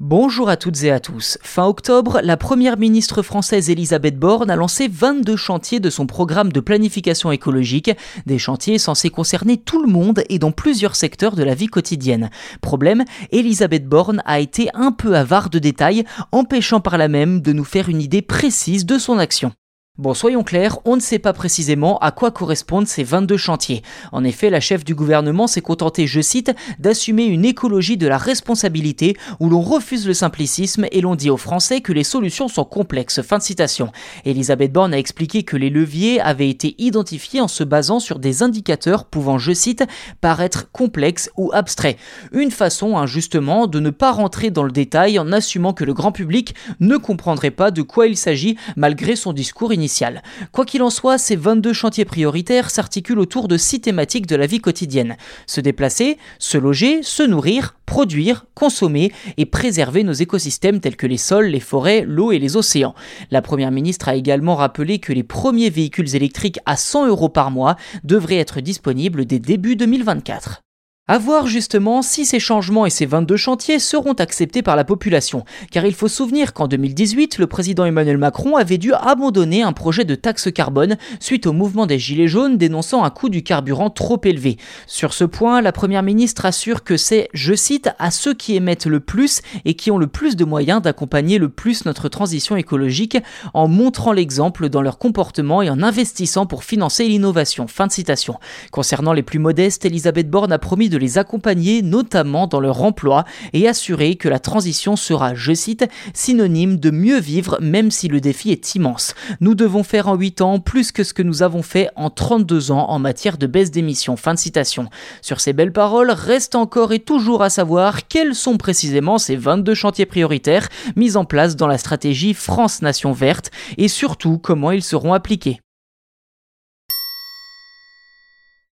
Bonjour à toutes et à tous. Fin octobre, la première ministre française Elisabeth Borne a lancé 22 chantiers de son programme de planification écologique, des chantiers censés concerner tout le monde et dans plusieurs secteurs de la vie quotidienne. Problème, Elisabeth Borne a été un peu avare de détails, empêchant par là même de nous faire une idée précise de son action. Bon, soyons clairs, on ne sait pas précisément à quoi correspondent ces 22 chantiers. En effet, la chef du gouvernement s'est contentée, je cite, d'assumer une écologie de la responsabilité où l'on refuse le simplicisme et l'on dit aux Français que les solutions sont complexes. Fin de citation. Elisabeth Borne a expliqué que les leviers avaient été identifiés en se basant sur des indicateurs pouvant, je cite, paraître complexes ou abstraits. Une façon, injustement, hein, de ne pas rentrer dans le détail en assumant que le grand public ne comprendrait pas de quoi il s'agit malgré son discours initial Quoi qu'il en soit, ces 22 chantiers prioritaires s'articulent autour de six thématiques de la vie quotidienne. Se déplacer, se loger, se nourrir, produire, consommer et préserver nos écosystèmes tels que les sols, les forêts, l'eau et les océans. La Première ministre a également rappelé que les premiers véhicules électriques à 100 euros par mois devraient être disponibles dès début 2024. À voir justement si ces changements et ces 22 chantiers seront acceptés par la population, car il faut souvenir qu'en 2018, le président Emmanuel Macron avait dû abandonner un projet de taxe carbone suite au mouvement des Gilets jaunes dénonçant un coût du carburant trop élevé. Sur ce point, la Première ministre assure que c'est, je cite, à ceux qui émettent le plus et qui ont le plus de moyens d'accompagner le plus notre transition écologique en montrant l'exemple dans leur comportement et en investissant pour financer l'innovation. Fin de citation. Concernant les plus modestes, Elisabeth Borne a promis de les accompagner notamment dans leur emploi et assurer que la transition sera, je cite, synonyme de mieux vivre même si le défi est immense. Nous devons faire en 8 ans plus que ce que nous avons fait en 32 ans en matière de baisse d'émissions. Fin de citation. Sur ces belles paroles, reste encore et toujours à savoir quels sont précisément ces 22 chantiers prioritaires mis en place dans la stratégie France Nation Verte et surtout comment ils seront appliqués.